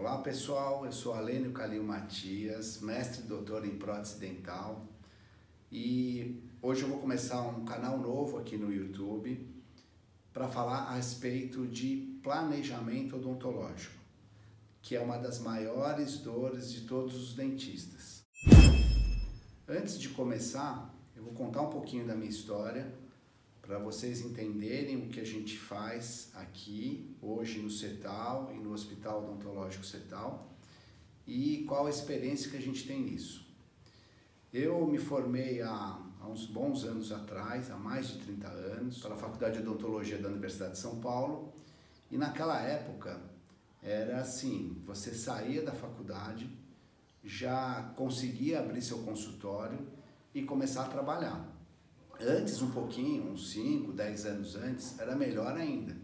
Olá pessoal, eu sou Alênio Calil Matias, mestre e doutor em prótese dental. E hoje eu vou começar um canal novo aqui no YouTube para falar a respeito de planejamento odontológico, que é uma das maiores dores de todos os dentistas. Antes de começar, eu vou contar um pouquinho da minha história para vocês entenderem o que a gente faz aqui hoje no CETAL e no Hospital Odontológico CETAL e qual a experiência que a gente tem nisso. Eu me formei há, há uns bons anos atrás, há mais de 30 anos, pela Faculdade de Odontologia da Universidade de São Paulo e naquela época era assim, você saía da faculdade, já conseguia abrir seu consultório e começar a trabalhar. Antes, um pouquinho, uns 5, 10 anos antes, era melhor ainda.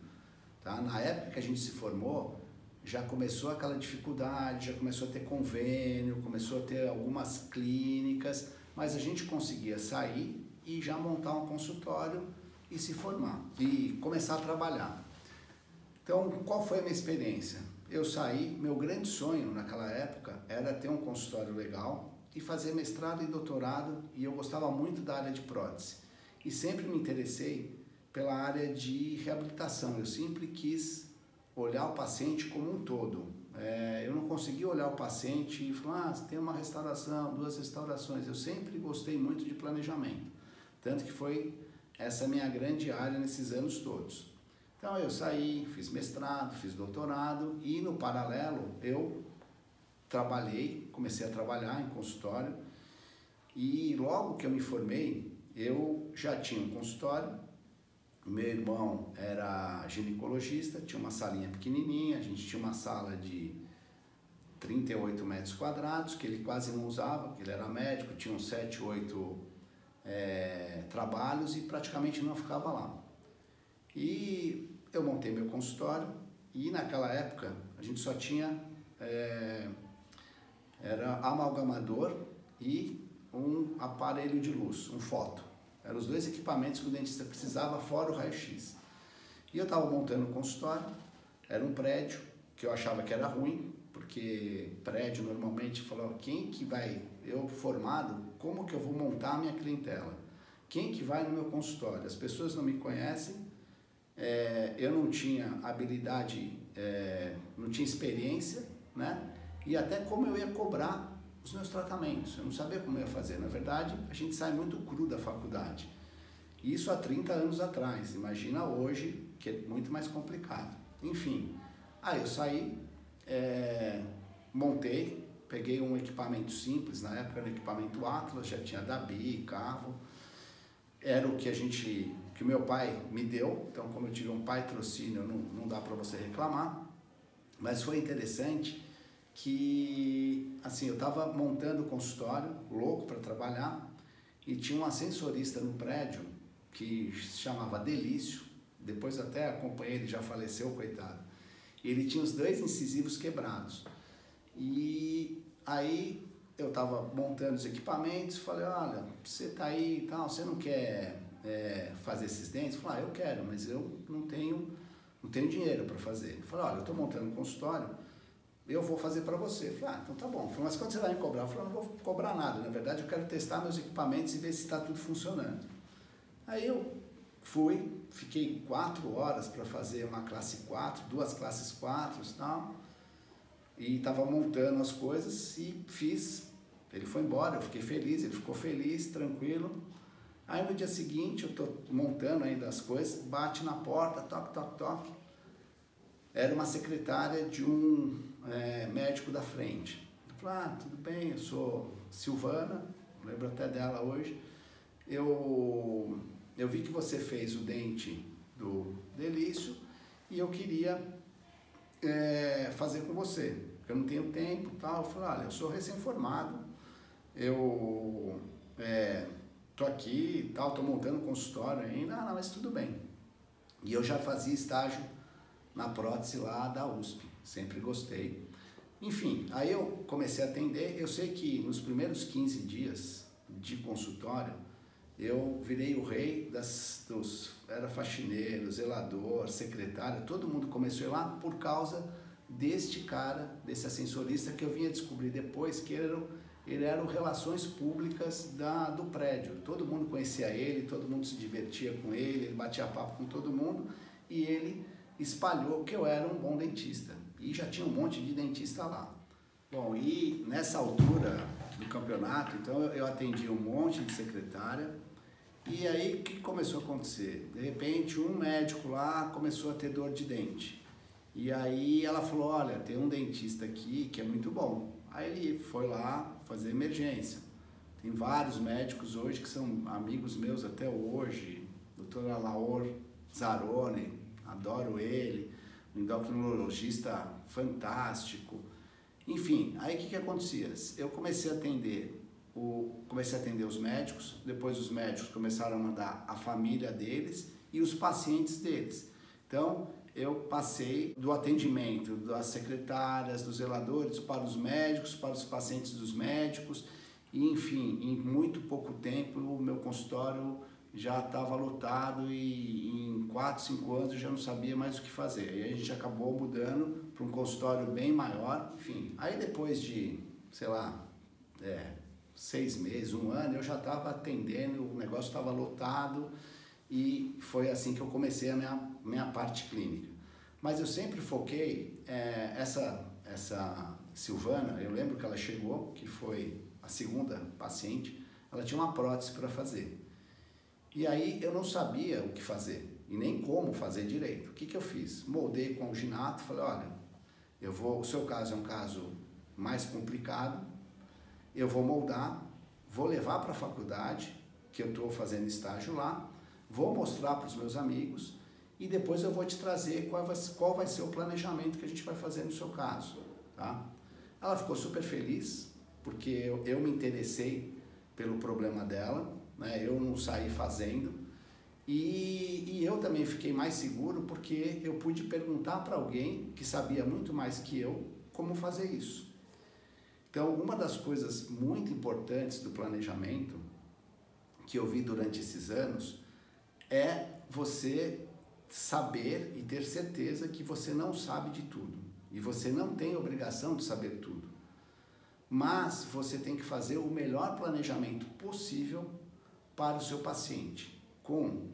Tá? Na época que a gente se formou, já começou aquela dificuldade, já começou a ter convênio, começou a ter algumas clínicas, mas a gente conseguia sair e já montar um consultório e se formar e começar a trabalhar. Então, qual foi a minha experiência? Eu saí, meu grande sonho naquela época era ter um consultório legal e fazer mestrado e doutorado, e eu gostava muito da área de prótese e sempre me interessei pela área de reabilitação. Eu sempre quis olhar o paciente como um todo. É, eu não conseguia olhar o paciente e falar, ah, tem uma restauração, duas restaurações. Eu sempre gostei muito de planejamento. Tanto que foi essa minha grande área nesses anos todos. Então eu saí, fiz mestrado, fiz doutorado e no paralelo eu trabalhei, comecei a trabalhar em consultório e logo que eu me formei, eu já tinha um consultório, meu irmão era ginecologista, tinha uma salinha pequenininha, a gente tinha uma sala de 38 metros quadrados, que ele quase não usava, porque ele era médico, tinha uns 7, 8 é, trabalhos e praticamente não ficava lá. E eu montei meu consultório e naquela época a gente só tinha é, era amalgamador e um aparelho de luz, um foto. Eram os dois equipamentos que o dentista precisava, fora o raio-x. E eu estava montando um consultório, era um prédio que eu achava que era ruim, porque prédio normalmente falou, quem que vai, eu formado, como que eu vou montar a minha clientela? Quem que vai no meu consultório? As pessoas não me conhecem, é, eu não tinha habilidade, é, não tinha experiência, né? E até como eu ia cobrar os meus tratamentos. Eu não sabia como ia fazer. Na verdade, a gente sai muito cru da faculdade. Isso há 30 anos atrás. Imagina hoje, que é muito mais complicado. Enfim, aí eu saí, é, montei, peguei um equipamento simples, na época era um equipamento Atlas, já tinha Dabi, carro. Era o que a gente, que meu pai me deu. Então, como eu tive um pai trocínio, não, não dá para você reclamar. Mas foi interessante que assim eu estava montando o consultório, louco para trabalhar, e tinha um ascensorista no prédio que se chamava Delício, depois até acompanhei, ele já faleceu, coitado. E ele tinha os dois incisivos quebrados. E aí eu estava montando os equipamentos, falei, olha, você tá aí e tal, você não quer é, fazer esses dentes? Falei, ah, eu quero, mas eu não tenho, não tenho dinheiro para fazer. Falei, olha, eu estou montando um consultório, eu vou fazer para você. Eu falei, ah, então tá bom. Falei, mas quando você vai me cobrar? Eu falei, não vou cobrar nada. Na verdade, eu quero testar meus equipamentos e ver se está tudo funcionando. Aí eu fui, fiquei quatro horas para fazer uma classe 4, duas classes 4 e tal. E estava montando as coisas e fiz. Ele foi embora, eu fiquei feliz, ele ficou feliz, tranquilo. Aí no dia seguinte, eu estou montando ainda as coisas, bate na porta, toque, toque, toque. Era uma secretária de um é, médico da frente. Eu falei, ah, tudo bem, eu sou Silvana, lembro até dela hoje. Eu, eu vi que você fez o dente do Delício e eu queria é, fazer com você, porque eu não tenho tempo e tal. Eu falei, olha, eu sou recém-formado, eu é, tô aqui e tal, tô montando consultório ainda, ah, não, mas tudo bem. E eu já fazia estágio na prótese lá da USP sempre gostei. Enfim, aí eu comecei a atender. Eu sei que nos primeiros 15 dias de consultório, eu virei o rei das, dos. Era faxineiro, zelador, secretária, todo mundo começou lá por causa deste cara, desse ascensorista que eu vinha descobrir depois que ele era, ele era o relações públicas da, do prédio. Todo mundo conhecia ele, todo mundo se divertia com ele, ele batia papo com todo mundo e ele espalhou que eu era um bom dentista. E já tinha um monte de dentista lá. Bom, e nessa altura do campeonato, então eu atendi um monte de secretária. E aí o que começou a acontecer? De repente um médico lá começou a ter dor de dente. E aí ela falou, olha, tem um dentista aqui que é muito bom. Aí ele foi lá fazer emergência. Tem vários médicos hoje que são amigos meus até hoje. Doutor Alaor Zarone, adoro ele. Um endocrinologista fantástico. Enfim, aí o que, que acontecia? Eu comecei a atender o, comecei a atender os médicos, depois os médicos começaram a mandar a família deles e os pacientes deles. Então, eu passei do atendimento das secretárias, dos zeladores, para os médicos, para os pacientes dos médicos, e enfim, em muito pouco tempo o meu consultório já estava lotado e em 4, 5 anos eu já não sabia mais o que fazer. E a gente acabou mudando para um consultório bem maior, enfim. Aí depois de, sei lá, é, seis meses, um ano, eu já estava atendendo, o negócio estava lotado e foi assim que eu comecei a minha, minha parte clínica. Mas eu sempre foquei, é, essa, essa Silvana, eu lembro que ela chegou, que foi a segunda paciente, ela tinha uma prótese para fazer. E aí eu não sabia o que fazer e nem como fazer direito. O que, que eu fiz? Moldei com o ginato, falei, olha, eu vou, o seu caso é um caso mais complicado, eu vou moldar, vou levar para a faculdade, que eu estou fazendo estágio lá, vou mostrar para os meus amigos e depois eu vou te trazer qual vai, qual vai ser o planejamento que a gente vai fazer no seu caso. Tá? Ela ficou super feliz, porque eu, eu me interessei pelo problema dela, né? eu não saí fazendo. E, e eu também fiquei mais seguro porque eu pude perguntar para alguém que sabia muito mais que eu como fazer isso. Então, uma das coisas muito importantes do planejamento que eu vi durante esses anos é você saber e ter certeza que você não sabe de tudo. E você não tem obrigação de saber tudo. Mas você tem que fazer o melhor planejamento possível para o seu paciente, com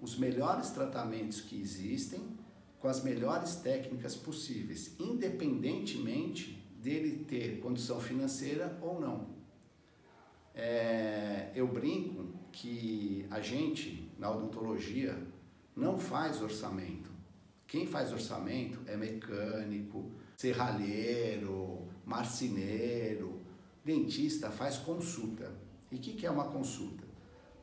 os melhores tratamentos que existem, com as melhores técnicas possíveis, independentemente dele ter condição financeira ou não. É, eu brinco que a gente, na odontologia, não faz orçamento. Quem faz orçamento é mecânico, serralheiro, marceneiro, dentista faz consulta. E o que, que é uma consulta?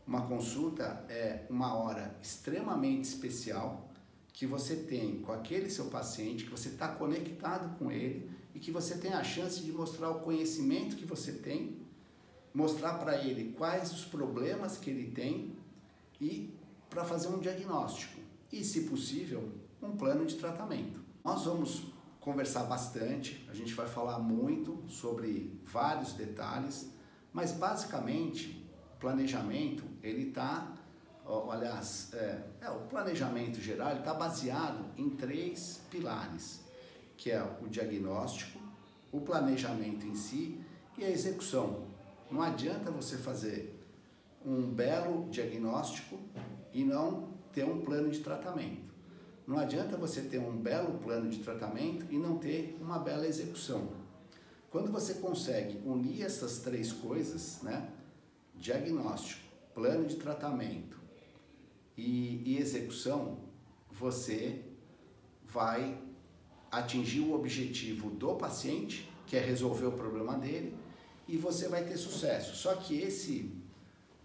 Uma consulta é uma hora extremamente especial que você tem com aquele seu paciente, que você está conectado com ele e que você tem a chance de mostrar o conhecimento que você tem, mostrar para ele quais os problemas que ele tem e para fazer um diagnóstico e, se possível, um plano de tratamento. Nós vamos conversar bastante, a gente vai falar muito sobre vários detalhes, mas basicamente planejamento, ele está, aliás, é, é, o planejamento geral está baseado em três pilares, que é o diagnóstico, o planejamento em si e a execução. Não adianta você fazer um belo diagnóstico e não ter um plano de tratamento. Não adianta você ter um belo plano de tratamento e não ter uma bela execução. Quando você consegue unir essas três coisas, né, diagnóstico, plano de tratamento e, e execução, você vai atingir o objetivo do paciente, que é resolver o problema dele, e você vai ter sucesso. Só que esse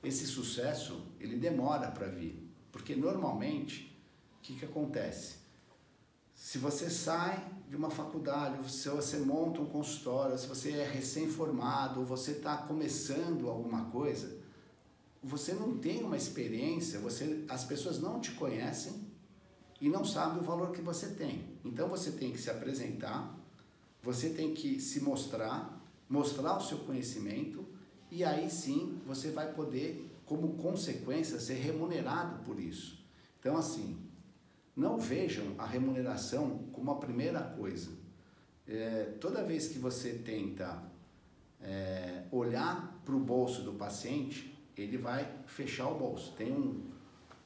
esse sucesso, ele demora para vir, porque normalmente o que, que acontece? Se você sai de uma faculdade, se você monta um consultório, se você é recém-formado, você está começando alguma coisa, você não tem uma experiência, você, as pessoas não te conhecem e não sabem o valor que você tem. Então você tem que se apresentar, você tem que se mostrar, mostrar o seu conhecimento e aí sim você vai poder, como consequência, ser remunerado por isso. Então, assim, não vejam a remuneração como a primeira coisa. é, toda vez que você tenta é, olhar para o bolso do paciente, ele vai fechar o bolso. Tem um,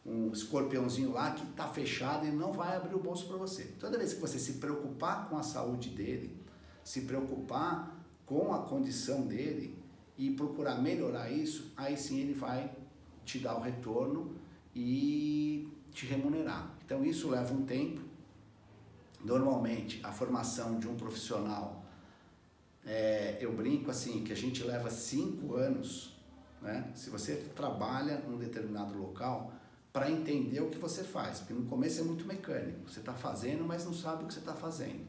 um escorpiãozinho lá que está fechado e não vai abrir o bolso para você. Toda vez que você se preocupar com a saúde dele, se preocupar com a condição dele e procurar melhorar isso, aí sim ele vai te dar o retorno e te remunerar. Então isso leva um tempo. Normalmente a formação de um profissional, é, eu brinco assim, que a gente leva cinco anos, né? Se você trabalha num determinado local, para entender o que você faz, porque no começo é muito mecânico. Você está fazendo, mas não sabe o que você está fazendo.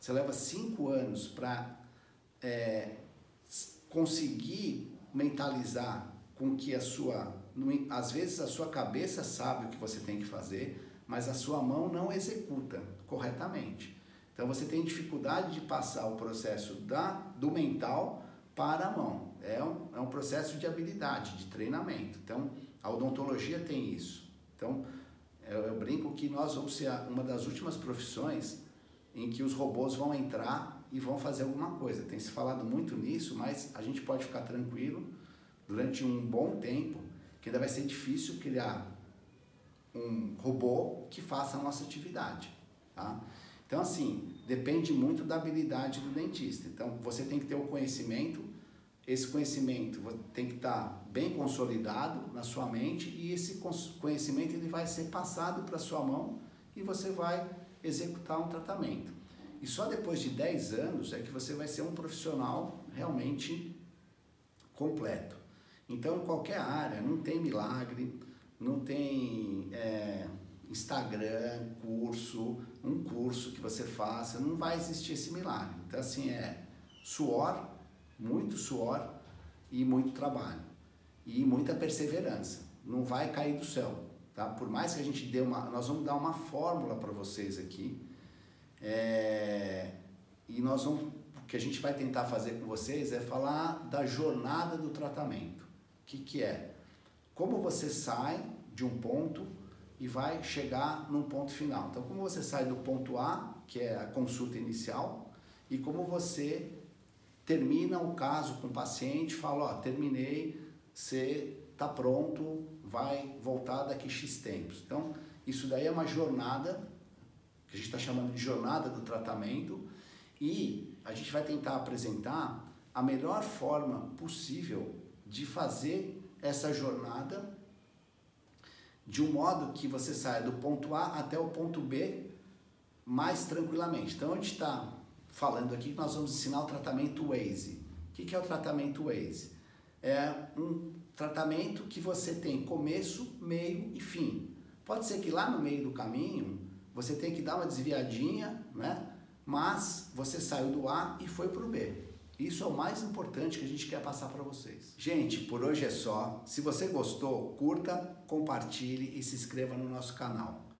Você leva cinco anos para é, conseguir mentalizar com que a sua, às vezes a sua cabeça sabe o que você tem que fazer, mas a sua mão não executa corretamente. Então você tem dificuldade de passar o processo da, do mental para a mão. É um, é um processo de habilidade, de treinamento. Então a odontologia tem isso. Então eu, eu brinco que nós vamos ser uma das últimas profissões em que os robôs vão entrar e vão fazer alguma coisa. Tem se falado muito nisso, mas a gente pode ficar tranquilo durante um bom tempo que ainda vai ser difícil criar um robô que faça a nossa atividade, tá? Então, assim, depende muito da habilidade do dentista. Então, você tem que ter o conhecimento, esse conhecimento tem que estar bem consolidado na sua mente e esse conhecimento ele vai ser passado para sua mão e você vai executar um tratamento. E só depois de 10 anos é que você vai ser um profissional realmente completo. Então, em qualquer área, não tem milagre, não tem é, Instagram, curso, um curso que você faça, não vai existir esse milagre. Então, assim, é suor, muito suor e muito trabalho. E muita perseverança. Não vai cair do céu, tá? Por mais que a gente dê uma... Nós vamos dar uma fórmula para vocês aqui, é, e nós vamos, o que a gente vai tentar fazer com vocês é falar da jornada do tratamento. O que, que é? Como você sai de um ponto e vai chegar num ponto final. Então, como você sai do ponto A, que é a consulta inicial, e como você termina o caso com o paciente, fala, ó, terminei, você está pronto, vai voltar daqui X tempos. Então, isso daí é uma jornada que a gente está chamando de jornada do tratamento, e a gente vai tentar apresentar a melhor forma possível de fazer essa jornada de um modo que você saia do ponto A até o ponto B mais tranquilamente. Então, a gente está falando aqui que nós vamos ensinar o tratamento Waze. O que é o tratamento Waze? É um tratamento que você tem começo, meio e fim. Pode ser que lá no meio do caminho você tem que dar uma desviadinha, né? Mas você saiu do A e foi para o B. Isso é o mais importante que a gente quer passar para vocês. Gente, por hoje é só. Se você gostou, curta, compartilhe e se inscreva no nosso canal.